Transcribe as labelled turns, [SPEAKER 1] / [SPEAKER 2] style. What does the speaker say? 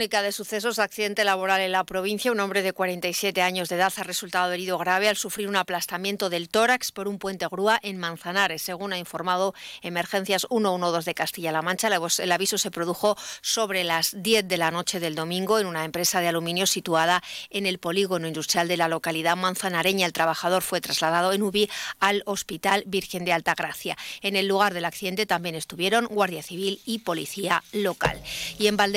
[SPEAKER 1] de sucesos, accidente laboral en la provincia. Un hombre de 47 años de edad ha resultado herido grave al sufrir un aplastamiento del tórax por un puente grúa en Manzanares, según ha informado Emergencias 112 de Castilla-La Mancha. El aviso se produjo sobre las 10 de la noche del domingo en una empresa de aluminio situada en el polígono industrial de la localidad manzanareña. El trabajador fue trasladado en UBI al Hospital Virgen de Altagracia. En el lugar del accidente también estuvieron Guardia Civil y Policía local. Y en Valde